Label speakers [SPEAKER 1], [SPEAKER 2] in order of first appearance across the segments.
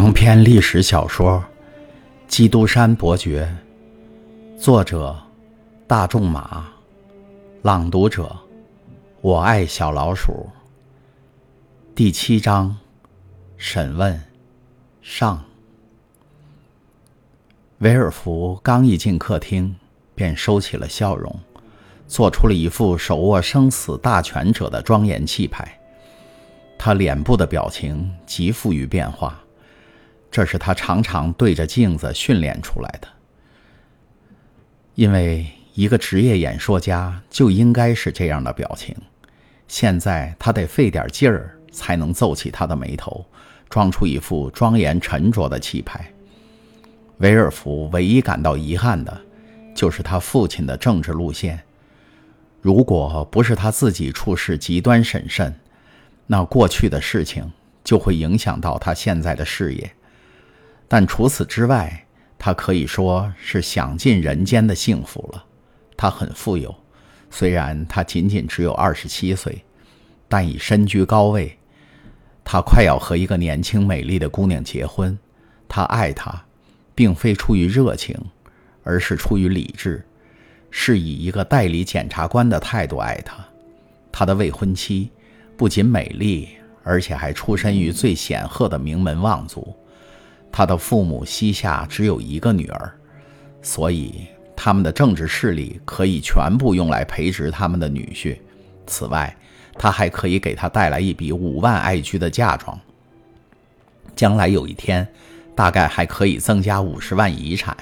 [SPEAKER 1] 长篇历史小说《基督山伯爵》，作者：大仲马，朗读者：我爱小老鼠。第七章：审问上。维尔福刚一进客厅，便收起了笑容，做出了一副手握生死大权者的庄严气派。他脸部的表情极富于变化。这是他常常对着镜子训练出来的，因为一个职业演说家就应该是这样的表情。现在他得费点劲儿才能皱起他的眉头，装出一副庄严沉着的气派。维尔福唯一感到遗憾的，就是他父亲的政治路线。如果不是他自己处事极端审慎，那过去的事情就会影响到他现在的事业。但除此之外，他可以说是享尽人间的幸福了。他很富有，虽然他仅仅只有二十七岁，但已身居高位。他快要和一个年轻美丽的姑娘结婚。他爱她，并非出于热情，而是出于理智，是以一个代理检察官的态度爱她。他的未婚妻不仅美丽，而且还出身于最显赫的名门望族。他的父母膝下只有一个女儿，所以他们的政治势力可以全部用来培植他们的女婿。此外，他还可以给他带来一笔五万爱居的嫁妆。将来有一天，大概还可以增加五十万遗产。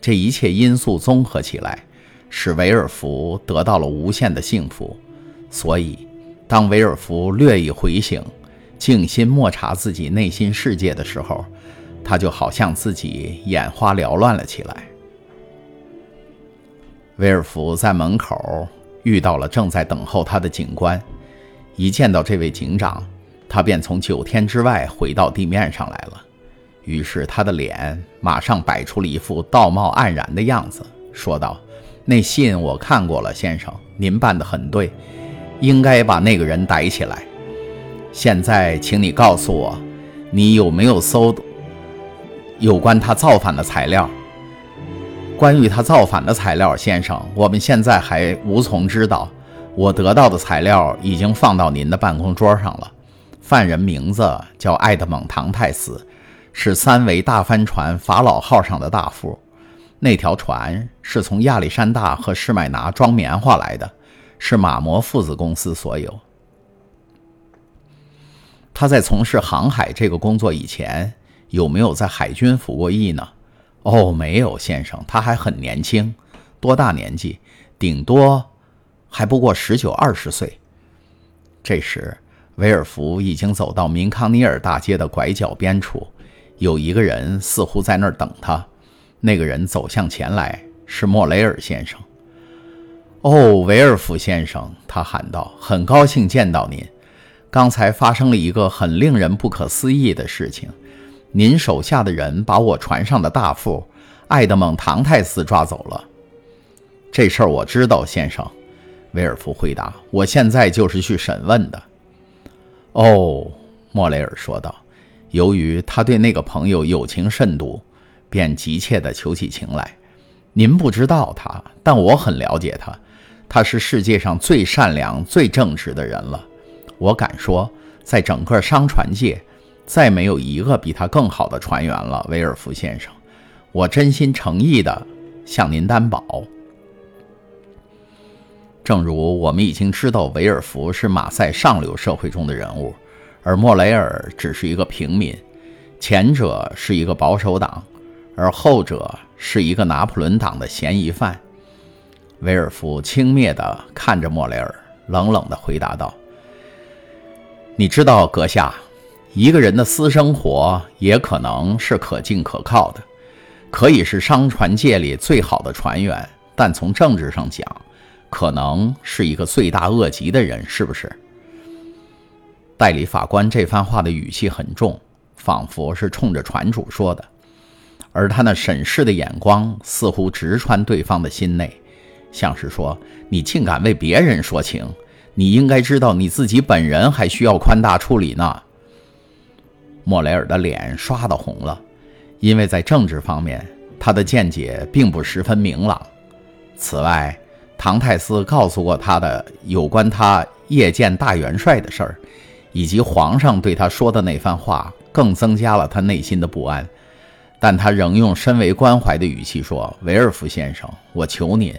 [SPEAKER 1] 这一切因素综合起来，使维尔福得到了无限的幸福。所以，当维尔福略一回醒，静心默察自己内心世界的时候，他就好像自己眼花缭乱了起来。威尔福在门口遇到了正在等候他的警官，一见到这位警长，他便从九天之外回到地面上来了。于是他的脸马上摆出了一副道貌岸然的样子，说道：“那信我看过了，先生，您办得很对，应该把那个人逮起来。现在，请你告诉我，你有没有搜？”有关他造反的材料，关于他造反的材料，先生，我们现在还无从知道。我得到的材料已经放到您的办公桌上了。犯人名字叫爱德蒙·唐泰斯，是三维大帆船“法老号”上的大副。那条船是从亚历山大和施麦拿装棉花来的，是马摩父子公司所有。他在从事航海这个工作以前。有没有在海军服过役呢？哦，没有，先生，他还很年轻，多大年纪？顶多还不过十九二十岁。这时，威尔福已经走到明康尼尔大街的拐角边处，有一个人似乎在那儿等他。那个人走向前来，是莫雷尔先生。哦，维尔福先生，他喊道：“很高兴见到您。刚才发生了一个很令人不可思议的事情。”您手下的人把我船上的大副爱德蒙·唐泰斯抓走了。这事儿我知道，先生。威尔夫回答：“我现在就是去审问的。”哦，莫雷尔说道。由于他对那个朋友友情甚笃，便急切地求起情来。您不知道他，但我很了解他。他是世界上最善良、最正直的人了。我敢说，在整个商船界。再没有一个比他更好的船员了，威尔福先生，我真心诚意地向您担保。正如我们已经知道，维尔福是马赛上流社会中的人物，而莫雷尔只是一个平民。前者是一个保守党，而后者是一个拿破仑党的嫌疑犯。维尔福轻蔑地看着莫雷尔，冷冷地回答道：“你知道，阁下。”一个人的私生活也可能是可敬可靠的，可以是商船界里最好的船员，但从政治上讲，可能是一个罪大恶极的人，是不是？代理法官这番话的语气很重，仿佛是冲着船主说的，而他那审视的眼光似乎直穿对方的心内，像是说：“你竟敢为别人说情，你应该知道你自己本人还需要宽大处理呢。”莫雷尔的脸刷的红了，因为在政治方面，他的见解并不十分明朗。此外，唐泰斯告诉过他的有关他夜见大元帅的事儿，以及皇上对他说的那番话，更增加了他内心的不安。但他仍用深为关怀的语气说：“维尔福先生，我求您，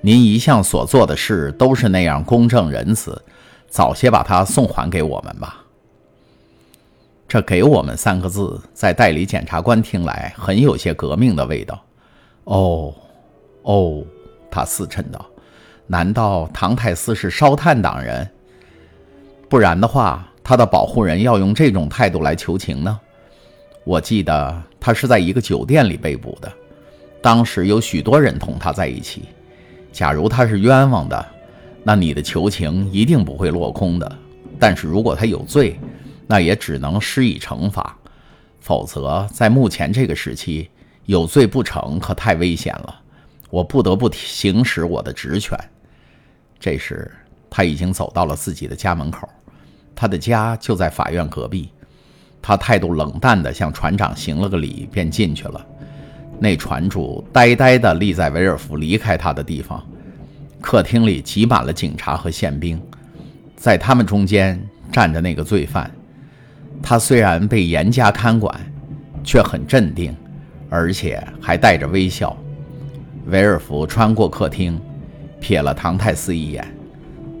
[SPEAKER 1] 您一向所做的事都是那样公正仁慈，早些把他送还给我们吧。”这“给我们”三个字，在代理检察官听来，很有些革命的味道。哦，哦，他思忖道：“难道唐泰斯是烧炭党人？不然的话，他的保护人要用这种态度来求情呢？”我记得他是在一个酒店里被捕的，当时有许多人同他在一起。假如他是冤枉的，那你的求情一定不会落空的。但是如果他有罪，那也只能施以惩罚，否则在目前这个时期，有罪不成可太危险了。我不得不行使我的职权。这时他已经走到了自己的家门口，他的家就在法院隔壁。他态度冷淡地向船长行了个礼，便进去了。那船主呆呆地立在维尔福离开他的地方。客厅里挤满了警察和宪兵，在他们中间站着那个罪犯。他虽然被严加看管，却很镇定，而且还带着微笑。维尔福穿过客厅，瞥了唐泰斯一眼，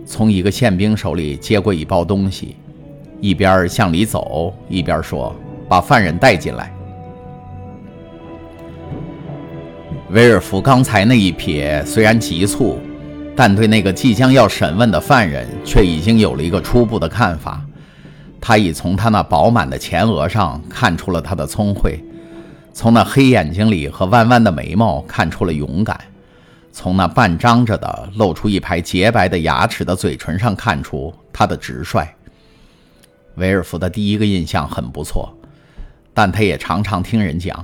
[SPEAKER 1] 从一个宪兵手里接过一包东西。一边向里走，一边说：“把犯人带进来。”威尔福刚才那一瞥虽然急促，但对那个即将要审问的犯人却已经有了一个初步的看法。他已从他那饱满的前额上看出了他的聪慧，从那黑眼睛里和弯弯的眉毛看出了勇敢，从那半张着的露出一排洁白的牙齿的嘴唇上看出他的直率。维尔福的第一个印象很不错，但他也常常听人讲：“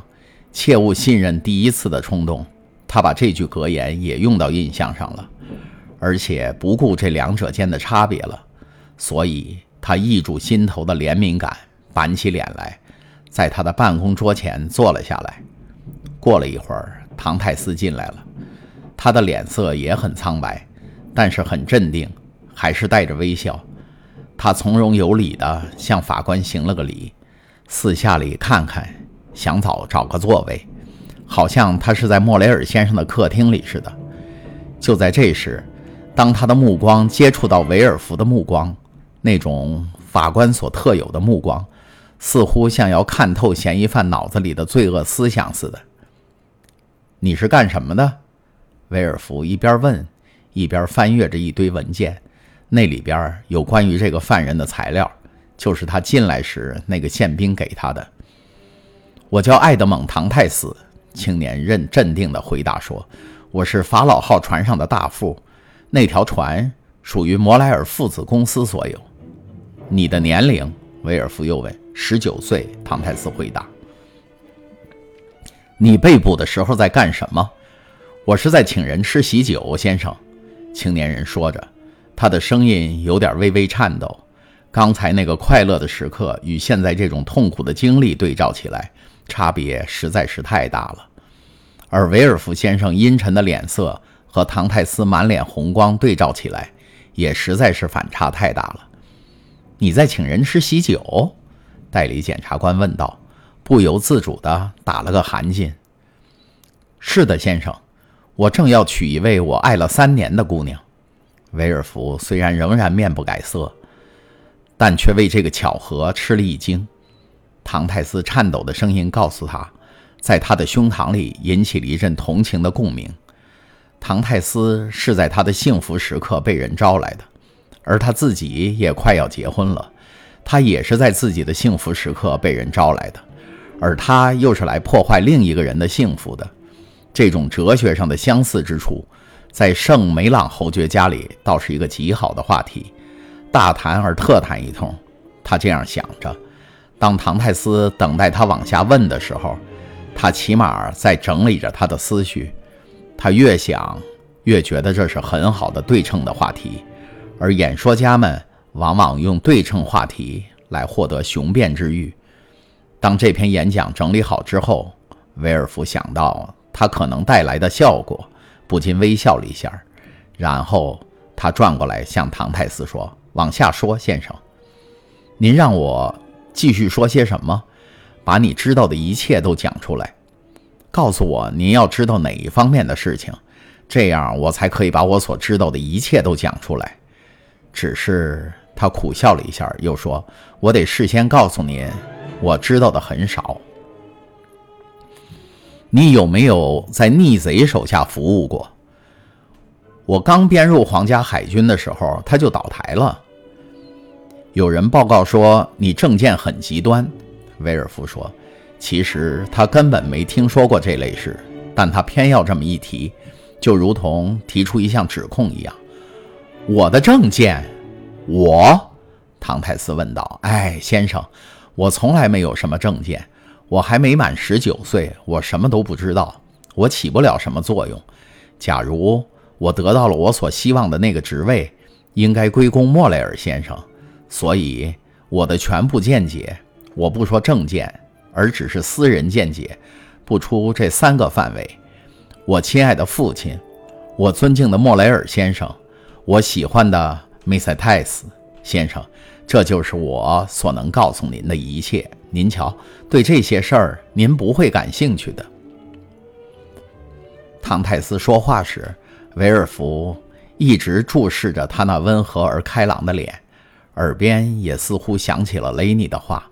[SPEAKER 1] 切勿信任第一次的冲动。”他把这句格言也用到印象上了，而且不顾这两者间的差别了。所以，他抑住心头的怜悯感，板起脸来，在他的办公桌前坐了下来。过了一会儿，唐泰斯进来了，他的脸色也很苍白，但是很镇定，还是带着微笑。他从容有礼地向法官行了个礼，四下里看看，想找找个座位，好像他是在莫雷尔先生的客厅里似的。就在这时，当他的目光接触到维尔福的目光，那种法官所特有的目光，似乎像要看透嫌疑犯脑子里的罪恶思想似的。你是干什么的？维尔福一边问，一边翻阅着一堆文件。那里边有关于这个犯人的材料，就是他进来时那个宪兵给他的。我叫爱德蒙·唐泰斯，青年认镇定地回答说：“我是法老号船上的大副，那条船属于摩莱尔父子公司所有。”你的年龄？威尔夫又问。“十九岁。”唐泰斯回答。“你被捕的时候在干什么？”“我是在请人吃喜酒，先生。”青年人说着。他的声音有点微微颤抖。刚才那个快乐的时刻与现在这种痛苦的经历对照起来，差别实在是太大了。而维尔福先生阴沉的脸色和唐泰斯满脸红光对照起来，也实在是反差太大了。你在请人吃喜酒？代理检察官问道，不由自主地打了个寒噤。是的，先生，我正要娶一位我爱了三年的姑娘。维尔福虽然仍然面不改色，但却为这个巧合吃了一惊。唐泰斯颤抖的声音告诉他，在他的胸膛里引起了一阵同情的共鸣。唐泰斯是在他的幸福时刻被人招来的，而他自己也快要结婚了，他也是在自己的幸福时刻被人招来的，而他又是来破坏另一个人的幸福的。这种哲学上的相似之处。在圣梅朗侯爵家里，倒是一个极好的话题，大谈而特谈一通。他这样想着。当唐泰斯等待他往下问的时候，他起码在整理着他的思绪。他越想，越觉得这是很好的对称的话题，而演说家们往往用对称话题来获得雄辩之欲。当这篇演讲整理好之后，威尔福想到他可能带来的效果，不禁微笑了一下。然后他转过来向唐泰斯说：“往下说，先生，您让我继续说些什么？把你知道的一切都讲出来，告诉我您要知道哪一方面的事情，这样我才可以把我所知道的一切都讲出来。”只是他苦笑了一下，又说：“我得事先告诉您。”我知道的很少。你有没有在逆贼手下服务过？我刚编入皇家海军的时候，他就倒台了。有人报告说你政见很极端。威尔夫说：“其实他根本没听说过这类事，但他偏要这么一提，就如同提出一项指控一样。”我的政见，我，唐泰斯问道：“哎，先生。”我从来没有什么证件，我还没满十九岁，我什么都不知道，我起不了什么作用。假如我得到了我所希望的那个职位，应该归功莫雷尔先生。所以我的全部见解，我不说政见，而只是私人见解，不出这三个范围。我亲爱的父亲，我尊敬的莫雷尔先生，我喜欢的梅塞泰斯先生。这就是我所能告诉您的一切。您瞧，对这些事儿您不会感兴趣的。唐泰斯说话时，维尔福一直注视着他那温和而开朗的脸，耳边也似乎响起了雷尼的话。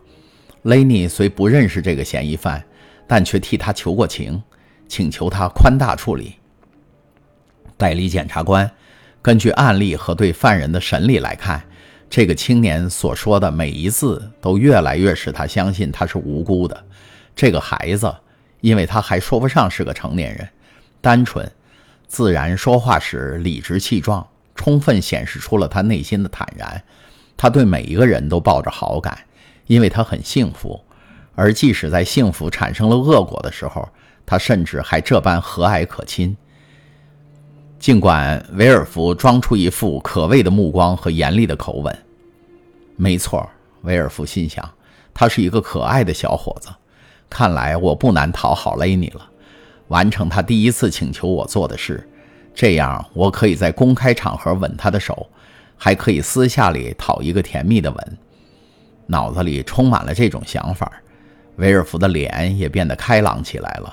[SPEAKER 1] 雷尼虽不认识这个嫌疑犯，但却替他求过情，请求他宽大处理。代理检察官根据案例和对犯人的审理来看。这个青年所说的每一字，都越来越使他相信他是无辜的。这个孩子，因为他还说不上是个成年人，单纯、自然，说话时理直气壮，充分显示出了他内心的坦然。他对每一个人都抱着好感，因为他很幸福。而即使在幸福产生了恶果的时候，他甚至还这般和蔼可亲。尽管维尔福装出一副可畏的目光和严厉的口吻，没错，维尔福心想，他是一个可爱的小伙子。看来我不难讨好雷尼了，完成他第一次请求我做的事，这样我可以在公开场合吻他的手，还可以私下里讨一个甜蜜的吻。脑子里充满了这种想法，维尔福的脸也变得开朗起来了。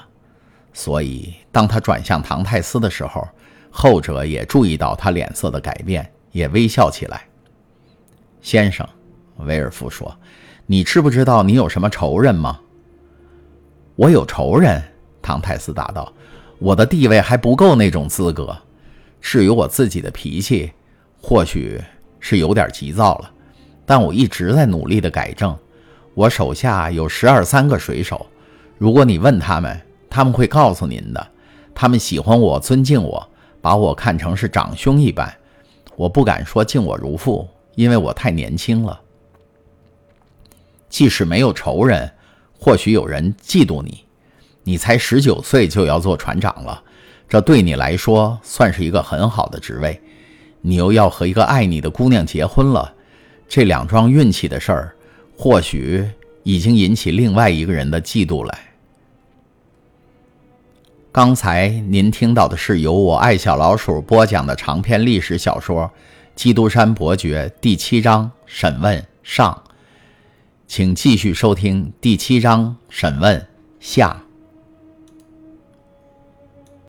[SPEAKER 1] 所以，当他转向唐泰斯的时候，后者也注意到他脸色的改变，也微笑起来。先生，威尔夫说：“你知不知道你有什么仇人吗？”“我有仇人。”唐泰斯答道，“我的地位还不够那种资格。至于我自己的脾气，或许是有点急躁了，但我一直在努力的改正。我手下有十二三个水手，如果你问他们，他们会告诉您的。他们喜欢我，尊敬我。”把我看成是长兄一般，我不敢说敬我如父，因为我太年轻了。即使没有仇人，或许有人嫉妒你。你才十九岁就要做船长了，这对你来说算是一个很好的职位。你又要和一个爱你的姑娘结婚了，这两桩运气的事儿，或许已经引起另外一个人的嫉妒了。刚才您听到的是由我爱小老鼠播讲的长篇历史小说《基督山伯爵》第七章审问上，请继续收听第七章审问下。